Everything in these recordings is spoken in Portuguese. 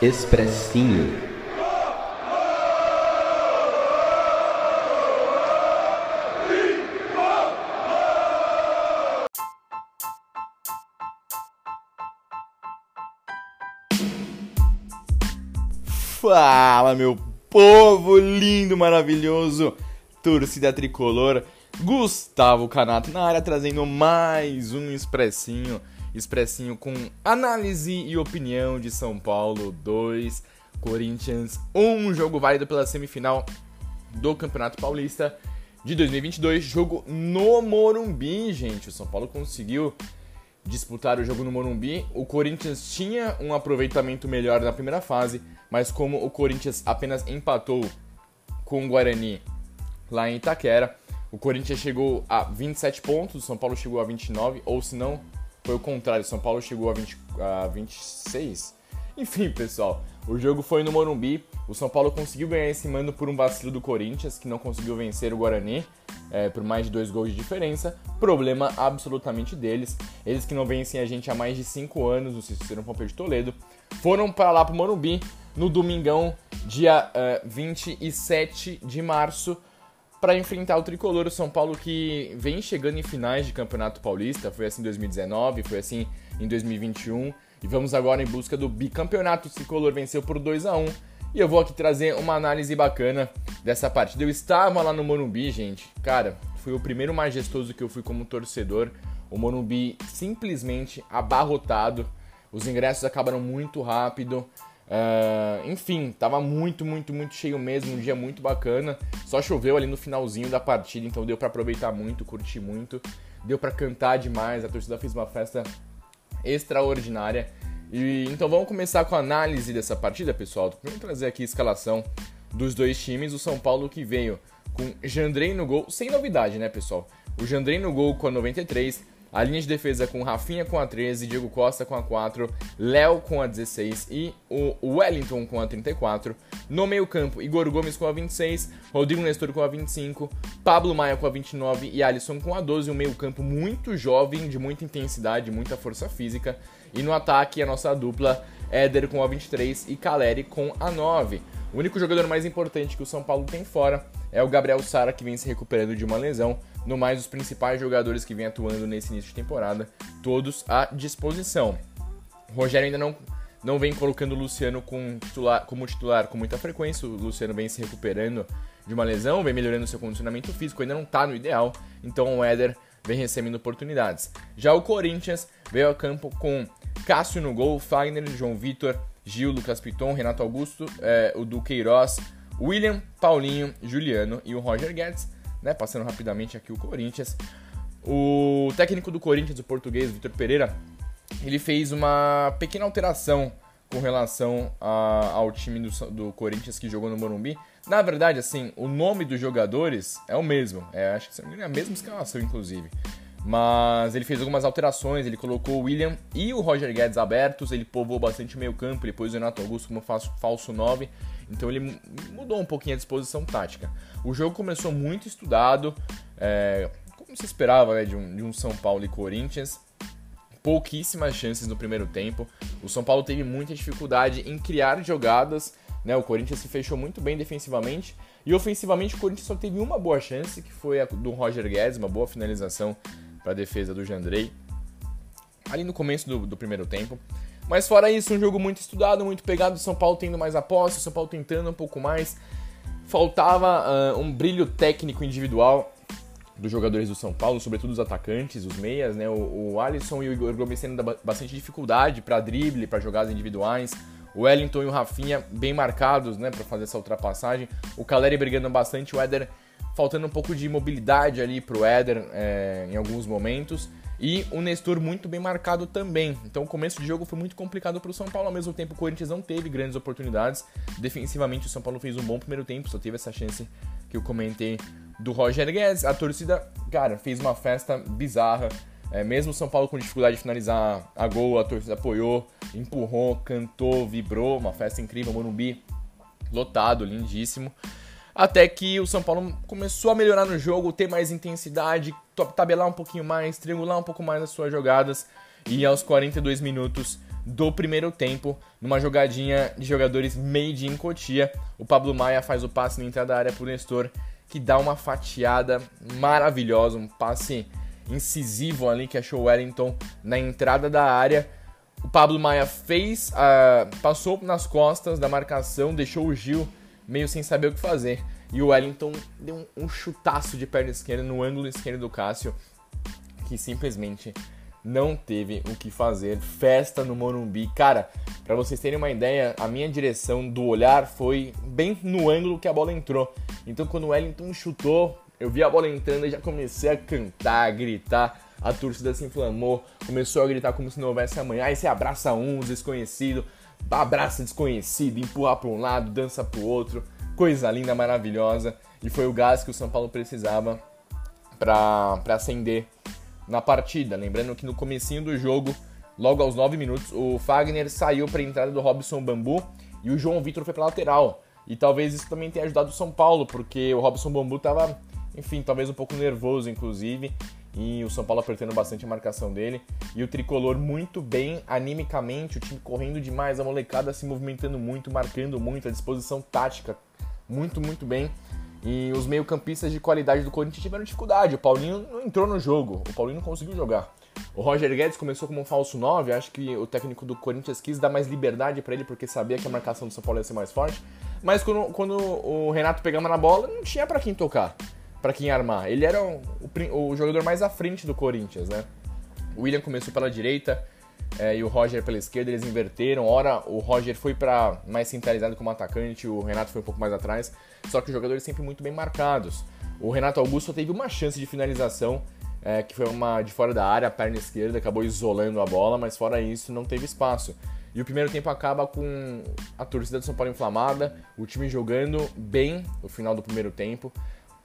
Expressinho. Fala, meu povo lindo, maravilhoso, torcida tricolor. Gustavo Canato na área trazendo mais um expressinho, expressinho com análise e opinião de São Paulo 2, Corinthians 1, um jogo válido pela semifinal do Campeonato Paulista de 2022, jogo no Morumbi, gente. O São Paulo conseguiu disputar o jogo no Morumbi. O Corinthians tinha um aproveitamento melhor na primeira fase, mas como o Corinthians apenas empatou com o Guarani lá em Itaquera, o Corinthians chegou a 27 pontos, o São Paulo chegou a 29, ou se não, foi o contrário, São Paulo chegou a, 20, a 26. Enfim, pessoal, o jogo foi no Morumbi, o São Paulo conseguiu ganhar esse mando por um vacilo do Corinthians, que não conseguiu vencer o Guarani é, por mais de dois gols de diferença. Problema absolutamente deles. Eles que não vencem a gente há mais de cinco anos no Cicero Pompeu de Toledo, foram para lá para o Morumbi no domingão, dia uh, 27 de março, para enfrentar o tricolor o São Paulo que vem chegando em finais de Campeonato Paulista, foi assim em 2019, foi assim em 2021 e vamos agora em busca do bicampeonato. O tricolor venceu por 2 a 1 e eu vou aqui trazer uma análise bacana dessa partida. Eu estava lá no Morumbi, gente. Cara, foi o primeiro majestoso que eu fui como torcedor. O Morumbi simplesmente abarrotado. Os ingressos acabaram muito rápido. Uh, enfim, tava muito, muito, muito cheio mesmo, um dia muito bacana. Só choveu ali no finalzinho da partida, então deu para aproveitar muito, curtir muito, deu para cantar demais. A torcida fez uma festa extraordinária. E então vamos começar com a análise dessa partida, pessoal. Vamos trazer aqui a escalação dos dois times. O São Paulo que veio com Jandrei no gol, sem novidade, né, pessoal? O Jandrei no gol com a 93, a linha de defesa com Rafinha com a 13, Diego Costa com a 4, Léo com a 16 e o Wellington com a 34. No meio-campo, Igor Gomes com a 26, Rodrigo Nestor com a 25, Pablo Maia com a 29 e Alisson com a 12. Um meio-campo muito jovem, de muita intensidade, muita força física. E no ataque, a nossa dupla Éder com a 23 e Caleri com a 9. O único jogador mais importante que o São Paulo tem fora é o Gabriel Sara, que vem se recuperando de uma lesão. No mais, os principais jogadores que vêm atuando nesse início de temporada, todos à disposição. O Rogério ainda não, não vem colocando o Luciano com titular, como titular com muita frequência. O Luciano vem se recuperando de uma lesão, vem melhorando seu condicionamento físico, ainda não está no ideal. Então o Éder vem recebendo oportunidades. Já o Corinthians veio a campo com Cássio no gol, Fagner, João Vitor, Gil, Lucas Piton, Renato Augusto, é, o Duqueiroz, William, Paulinho, Juliano e o Roger Guedes né? Passando rapidamente aqui o Corinthians. O técnico do Corinthians, o português Vitor Pereira, ele fez uma pequena alteração com relação a, ao time do, do, Corinthians que jogou no Morumbi. Na verdade, assim, o nome dos jogadores é o mesmo. É, acho que é a mesma escalação, inclusive. Mas ele fez algumas alterações, ele colocou o William e o Roger Guedes abertos, ele povoou bastante o meio campo, ele pôs o Renato Augusto como falso 9, então ele mudou um pouquinho a disposição tática. O jogo começou muito estudado, é, como se esperava né, de, um, de um São Paulo e Corinthians, pouquíssimas chances no primeiro tempo. O São Paulo teve muita dificuldade em criar jogadas, né? O Corinthians se fechou muito bem defensivamente e ofensivamente o Corinthians só teve uma boa chance, que foi a do Roger Guedes, uma boa finalização para a defesa do Jandrei, ali no começo do, do, primeiro tempo. Mas fora isso, um jogo muito estudado, muito pegado, São Paulo tendo mais aposta, São Paulo tentando um pouco mais. Faltava uh, um brilho técnico individual dos jogadores do São Paulo, sobretudo os atacantes, os meias, né? O, o Alisson e o Igor Gomes tendo bastante dificuldade para drible, para jogadas individuais. O Wellington e o Rafinha bem marcados, né, para fazer essa ultrapassagem. O Caleri brigando bastante, o Éder faltando um pouco de mobilidade ali pro Éder é, em alguns momentos. E o Nestor muito bem marcado também. Então o começo de jogo foi muito complicado para o São Paulo. Ao mesmo tempo, o Corinthians não teve grandes oportunidades. Defensivamente, o São Paulo fez um bom primeiro tempo, só teve essa chance que eu comentei do Roger Guedes. A torcida, cara, fez uma festa bizarra. É, mesmo o São Paulo com dificuldade de finalizar a gol, a torcida apoiou, empurrou, cantou, vibrou. Uma festa incrível, Morumbi lotado, lindíssimo. Até que o São Paulo começou a melhorar no jogo, ter mais intensidade, tabelar um pouquinho mais, triangular um pouco mais as suas jogadas. E aos 42 minutos, do primeiro tempo, numa jogadinha de jogadores made in Cotia. O Pablo Maia faz o passe na entrada da área pro Nestor, que dá uma fatiada maravilhosa, um passe incisivo ali que achou o Wellington na entrada da área. O Pablo Maia fez, uh, passou nas costas da marcação, deixou o Gil meio sem saber o que fazer. E o Wellington deu um, um chutaço de perna esquerda no ângulo esquerdo do Cássio, que simplesmente não teve o que fazer. Festa no Morumbi. Cara, para vocês terem uma ideia, a minha direção do olhar foi bem no ângulo que a bola entrou. Então quando o Wellington chutou, eu vi a bola entrando e já comecei a cantar, a gritar. A torcida se inflamou, começou a gritar como se não houvesse amanhã. Aí você abraça um desconhecido, abraça desconhecido, empurra para um lado, dança para o outro. Coisa linda, maravilhosa. E foi o gás que o São Paulo precisava para acender na partida. Lembrando que no comecinho do jogo, logo aos 9 minutos, o Fagner saiu para a entrada do Robson Bambu e o João Vitor foi para lateral. E talvez isso também tenha ajudado o São Paulo, porque o Robson Bambu estava, enfim, talvez um pouco nervoso, inclusive, e o São Paulo apertando bastante a marcação dele. E o tricolor muito bem animicamente, o time correndo demais, a molecada se movimentando muito, marcando muito, a disposição tática muito, muito bem. E os meio-campistas de qualidade do Corinthians tiveram dificuldade. O Paulinho não entrou no jogo, o Paulinho não conseguiu jogar. O Roger Guedes começou como um falso 9, acho que o técnico do Corinthians quis dar mais liberdade para ele porque sabia que a marcação do São Paulo ia ser mais forte. Mas quando, quando o Renato pegava na bola, não tinha para quem tocar, para quem armar. Ele era o, o, o, jogador mais à frente do Corinthians, né? O William começou pela direita é, e o Roger pela esquerda, eles inverteram. Ora, o Roger foi para mais centralizado como atacante, o Renato foi um pouco mais atrás. Só que os jogadores sempre muito bem marcados. O Renato Augusto teve uma chance de finalização, é, que foi uma de fora da área, a perna esquerda, acabou isolando a bola, mas fora isso não teve espaço. E o primeiro tempo acaba com a torcida do São Paulo inflamada, o time jogando bem no final do primeiro tempo,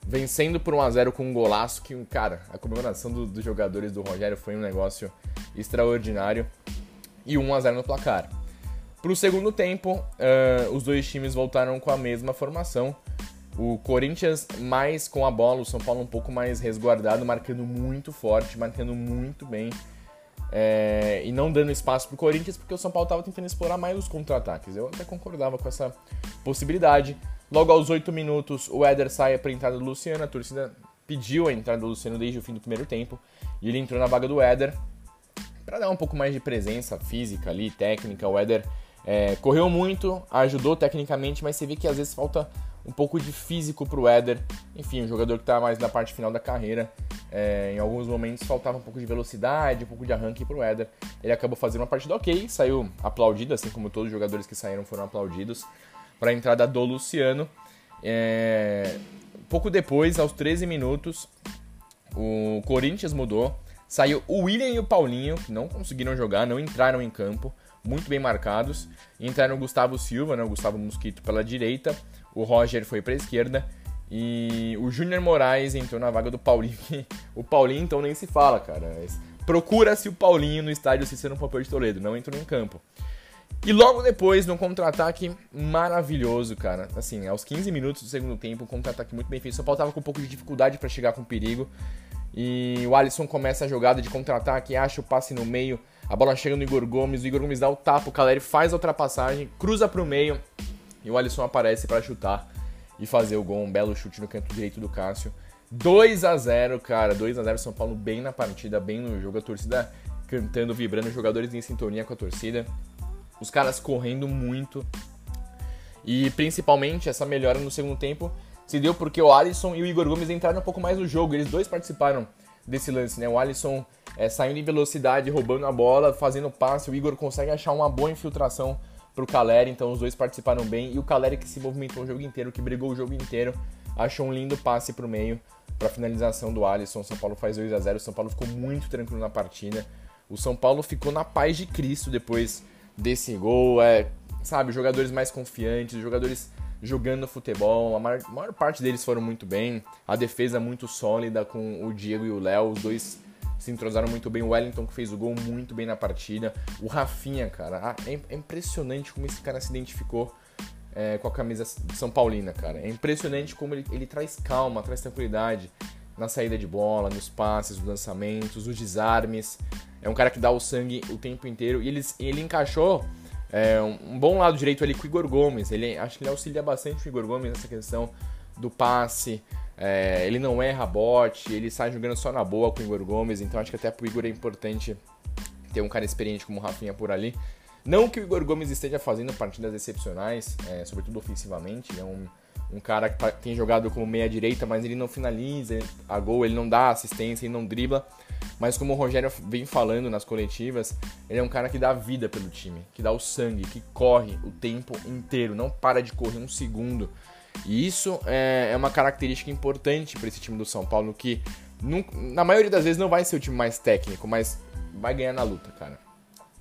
vencendo por 1x0 com um golaço que, cara, a comemoração do, dos jogadores do Rogério foi um negócio extraordinário. E 1x0 no placar. Para o segundo tempo, uh, os dois times voltaram com a mesma formação. O Corinthians mais com a bola, o São Paulo um pouco mais resguardado, marcando muito forte, marcando muito bem. É, e não dando espaço para o Corinthians, porque o São Paulo estava tentando explorar mais os contra-ataques. Eu até concordava com essa possibilidade. Logo aos 8 minutos, o Éder sai para a entrada do Luciano. A torcida pediu a entrada do Luciano desde o fim do primeiro tempo. E ele entrou na vaga do Éder para dar um pouco mais de presença física ali, técnica. O Éder é, correu muito, ajudou tecnicamente, mas você vê que às vezes falta um pouco de físico pro Éder. Enfim, um jogador que está mais na parte final da carreira. É, em alguns momentos faltava um pouco de velocidade, um pouco de arranque pro Éder. Ele acabou fazendo uma partida ok, saiu aplaudido, assim como todos os jogadores que saíram foram aplaudidos. Para a entrada do Luciano. É, pouco depois, aos 13 minutos, o Corinthians mudou. Saiu o William e o Paulinho, que não conseguiram jogar, não entraram em campo muito bem marcados. Entraram o Gustavo Silva, né, o Gustavo Mosquito pela direita, o Roger foi para a esquerda e o Júnior Moraes entrou na vaga do Paulinho. o Paulinho então nem se fala, cara. Procura-se o Paulinho no estádio Cícero Papel de Toledo, não entrou em campo. E logo depois, num contra-ataque maravilhoso, cara. Assim, aos 15 minutos do segundo tempo, um contra-ataque muito bem feito. O São Paulo tava com um pouco de dificuldade para chegar com perigo. E o Alisson começa a jogada de contra-ataque, acha o passe no meio, a bola chega no Igor Gomes, o Igor Gomes dá o tapa, o Caleri faz a ultrapassagem, cruza para o meio e o Alisson aparece para chutar e fazer o gol, um belo chute no canto direito do Cássio. 2 a 0 cara, 2 a 0 São Paulo bem na partida, bem no jogo, a torcida cantando, vibrando, jogadores em sintonia com a torcida, os caras correndo muito. E principalmente essa melhora no segundo tempo se deu porque o Alisson e o Igor Gomes entraram um pouco mais no jogo, eles dois participaram desse lance, né? O Alisson é, saindo em velocidade, roubando a bola, fazendo passe. O Igor consegue achar uma boa infiltração pro Caleri, então os dois participaram bem. E o Caleri que se movimentou o jogo inteiro, que brigou o jogo inteiro, achou um lindo passe pro meio para finalização do Alisson. São Paulo faz 2 a 0 O São Paulo ficou muito tranquilo na partida. O São Paulo ficou na paz de Cristo depois desse gol. É, sabe, jogadores mais confiantes, jogadores jogando futebol. A maior, a maior parte deles foram muito bem. A defesa muito sólida com o Diego e o Léo. Os dois se entrosaram muito bem. O Wellington que fez o gol muito bem na partida. O Rafinha, cara, é, é impressionante como esse cara se identificou é, com a camisa São Paulina, cara. É impressionante como ele, ele traz calma, traz tranquilidade na saída de bola, nos passes, nos lançamentos, os desarmes. É um cara que dá o sangue o tempo inteiro. E ele, ele encaixou é, um, bom lado direito ali com o Igor Gomes. Ele, acho que ele auxilia bastante o Igor Gomes nessa questão do passe. É, ele não erra bote, ele sai jogando só na boa com o Igor Gomes. Então acho que até pro Igor é importante ter um cara experiente como o Rafinha por ali. Não que o Igor Gomes esteja fazendo partidas excepcionais, é, sobretudo ofensivamente. É um, um cara que tá, tem jogado como meia-direita, mas ele não finaliza a gol, ele não dá assistência, ele não dribla. Mas como o Rogério vem falando nas coletivas, ele é um cara que dá vida pelo time, que dá o sangue, que corre o tempo inteiro, não para de correr um segundo. E isso é, é uma característica importante para esse time do São Paulo, que na maioria das vezes não vai ser o time mais técnico, mas vai ganhar na luta, cara.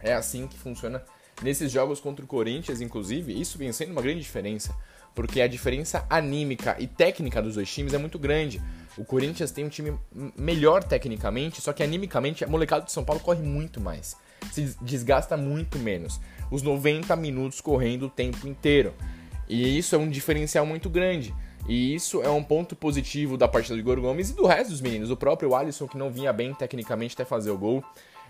É assim que funciona nesses jogos contra o Corinthians, inclusive, isso vem sendo uma grande diferença, porque a diferença anímica e técnica dos dois times é muito grande. O Corinthians tem um time melhor tecnicamente, só que animicamente a molecada do São Paulo corre muito mais. Se desgasta muito menos. Os 90 minutos correndo o tempo inteiro. E isso é um diferencial muito grande. E isso é um ponto positivo da partida do Igor Gomes e do resto dos meninos. O próprio Alisson, que não vinha bem tecnicamente até fazer o gol.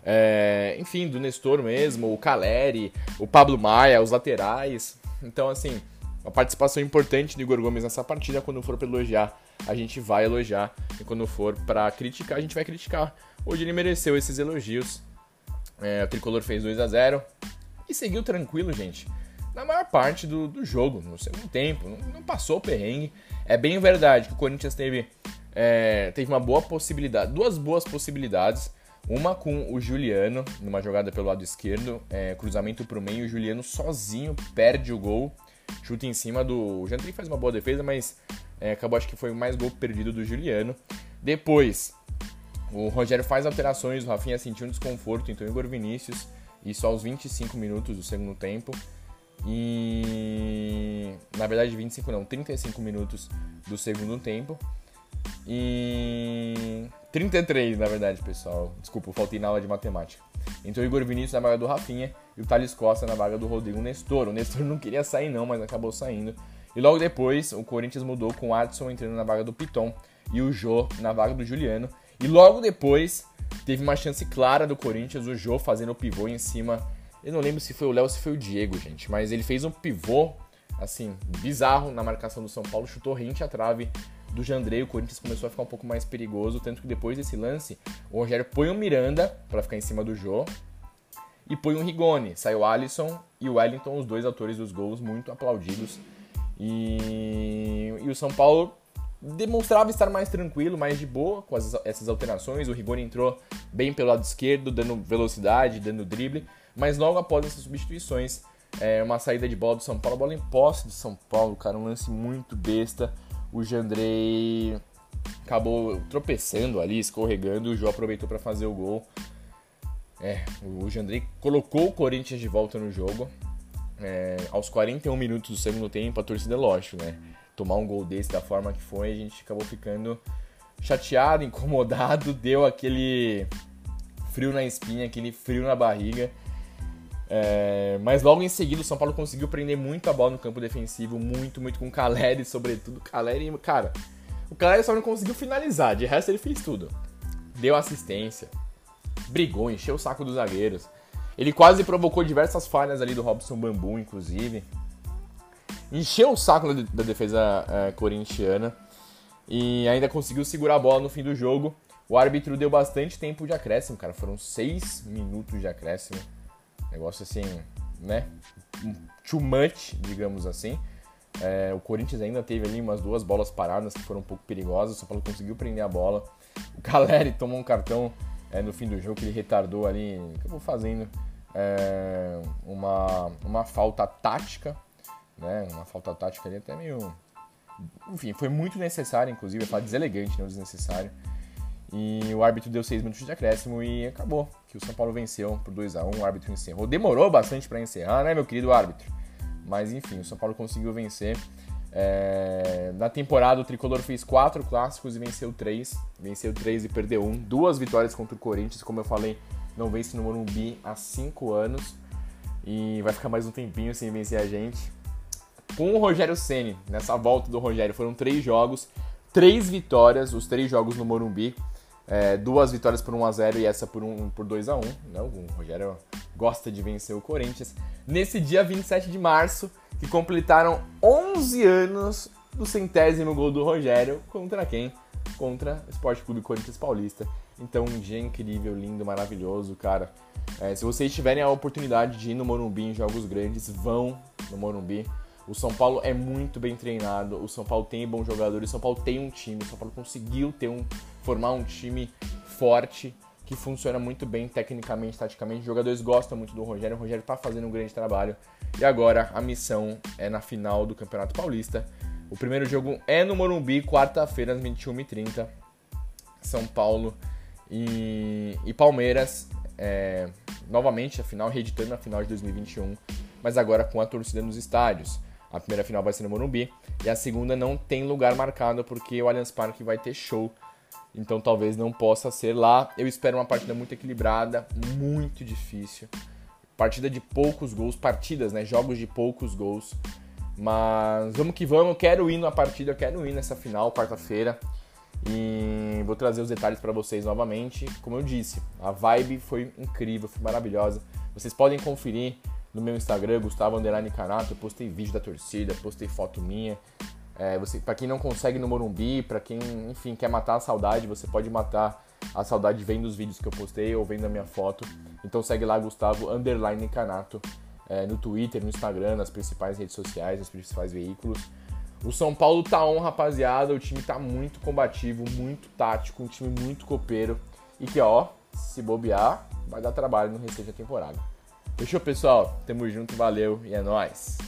É, enfim, do Nestor mesmo, o Caleri, o Pablo Maia, os laterais. Então, assim, uma participação importante do Igor Gomes nessa partida. Quando for para elogiar, a gente vai elogiar. E quando for para criticar, a gente vai criticar. Hoje ele mereceu esses elogios. É, o Tricolor fez 2 a 0 e seguiu tranquilo, gente. Na maior parte do, do jogo, no segundo tempo, não, não passou o perrengue. É bem verdade que o Corinthians teve, é, teve uma boa possibilidade, duas boas possibilidades uma com o Juliano, numa jogada pelo lado esquerdo, é, cruzamento para o meio, o Juliano sozinho perde o gol, chuta em cima do. O Jantri faz uma boa defesa, mas é, acabou acho que foi o mais gol perdido do Juliano. Depois, o Rogério faz alterações, o Rafinha sentiu um desconforto, então Igor Vinícius, isso aos 25 minutos do segundo tempo. E. Na verdade, 25 não, 35 minutos do segundo tempo. E 33, na verdade, pessoal. Desculpa, eu faltei na aula de matemática. Entrou o Igor Vinícius na vaga do Rafinha e o Thales Costa na vaga do Rodrigo Nestor. O Nestor não queria sair não, mas acabou saindo. E logo depois, o Corinthians mudou com o Adson entrando na vaga do Piton e o Jô na vaga do Juliano. E logo depois, teve uma chance clara do Corinthians, o Jô fazendo o pivô em cima. Eu não lembro se foi o Léo ou se foi o Diego, gente, mas ele fez um pivô, assim, bizarro na marcação do São Paulo, chutou rente à trave do Jandrei, o Corinthians começou a ficar um pouco mais perigoso, tanto que depois desse lance, o Rogério põe o Miranda para ficar em cima do Jô e põe o Rigoni. Saiu o Alisson e o Wellington, os dois autores dos gols, muito aplaudidos. E, e o São Paulo demonstrava estar mais tranquilo, mais de boa com as, essas alterações. O Rigoni entrou bem pelo lado esquerdo, dando velocidade, dando drible, mas logo após essas substituições, é, uma saída de bola do São Paulo, bola em posse do São Paulo, cara, um lance muito besta o Jandrei acabou tropeçando ali, escorregando, o Jô aproveitou para fazer o gol. É, o Jandrei colocou o Corinthians de volta no jogo. É, aos 41 minutos do segundo tempo, a torcida, lógico, né? Tomar um gol desse da forma que foi, a gente acabou ficando chateado, incomodado, deu aquele frio na espinha, aquele frio na barriga. É, mas logo em seguida o São Paulo conseguiu prender muito a bola no campo defensivo, muito, muito com o Caleri, sobretudo. Caleri, cara, o Caleri só não conseguiu finalizar, de resto ele fez tudo. Deu assistência, brigou, encheu o saco dos zagueiros. Ele quase provocou diversas falhas ali do Robson Bambu, inclusive. Encheu o saco da defesa é, corintiana e ainda conseguiu segurar a bola no fim do jogo. O árbitro deu bastante tempo de acréscimo, cara. Foram seis minutos de acréscimo. Negócio assim, né? Too much, digamos assim. É, o Corinthians ainda teve ali umas duas bolas paradas que foram um pouco perigosas. São Paulo conseguiu prender a bola. O Caleri tomou um cartão é, no fim do jogo que ele retardou ali. Acabou fazendo é, uma, uma falta tática. Né? Uma falta tática ali até meio. Enfim, foi muito necessário, inclusive, é falar deselegante, não desnecessário. E o árbitro deu 6 minutos de acréscimo e acabou. Que o São Paulo venceu por 2 a 1 O árbitro encerrou. Demorou bastante para encerrar, né, meu querido árbitro? Mas enfim, o São Paulo conseguiu vencer. É... Na temporada, o tricolor fez 4 clássicos e venceu 3. Venceu 3 e perdeu 1. Duas vitórias contra o Corinthians, como eu falei, não vence no Morumbi há 5 anos. E vai ficar mais um tempinho sem vencer a gente. Com o Rogério Ceni nessa volta do Rogério, foram 3 jogos, 3 vitórias, os 3 jogos no Morumbi. É, duas vitórias por 1x0 e essa por, um, por 2x1. Né? O Rogério gosta de vencer o Corinthians. Nesse dia 27 de março, que completaram 11 anos do centésimo gol do Rogério contra quem? Contra o Esporte Clube Corinthians Paulista. Então, um dia incrível, lindo, maravilhoso, cara. É, se vocês tiverem a oportunidade de ir no Morumbi em jogos grandes, vão no Morumbi. O São Paulo é muito bem treinado, o São Paulo tem bons jogadores, o São Paulo tem um time, o São Paulo conseguiu ter um, formar um time forte que funciona muito bem tecnicamente, taticamente. Os jogadores gostam muito do Rogério, o Rogério está fazendo um grande trabalho. E agora a missão é na final do Campeonato Paulista. O primeiro jogo é no Morumbi, quarta-feira, às 21h30. São Paulo e, e Palmeiras. É, novamente a final, reeditando a final de 2021, mas agora com a torcida nos estádios. A primeira final vai ser no Morumbi e a segunda não tem lugar marcado porque o Allianz Parque vai ter show. Então talvez não possa ser lá. Eu espero uma partida muito equilibrada, muito difícil. Partida de poucos gols, partidas, né? Jogos de poucos gols. Mas vamos que vamos, eu quero ir na partida, eu quero ir nessa final, quarta-feira. E vou trazer os detalhes para vocês novamente. Como eu disse, a vibe foi incrível, foi maravilhosa. Vocês podem conferir no meu Instagram, Gustavo Underline Canato, eu postei vídeo da torcida, postei foto minha. É, você, para quem não consegue no Morumbi, para quem, enfim, quer matar a saudade, você pode matar a saudade vendo os vídeos que eu postei ou vendo a minha foto. Então segue lá, Gustavo Underline Canato, é, no Twitter, no Instagram, nas principais redes sociais, nos principais veículos. O São Paulo tá on, rapaziada. O time tá muito combativo, muito tático, um time muito copeiro. E que, ó, se bobear, vai dar trabalho no restante da temporada. Fechou, pessoal? Tamo junto, valeu e é nóis!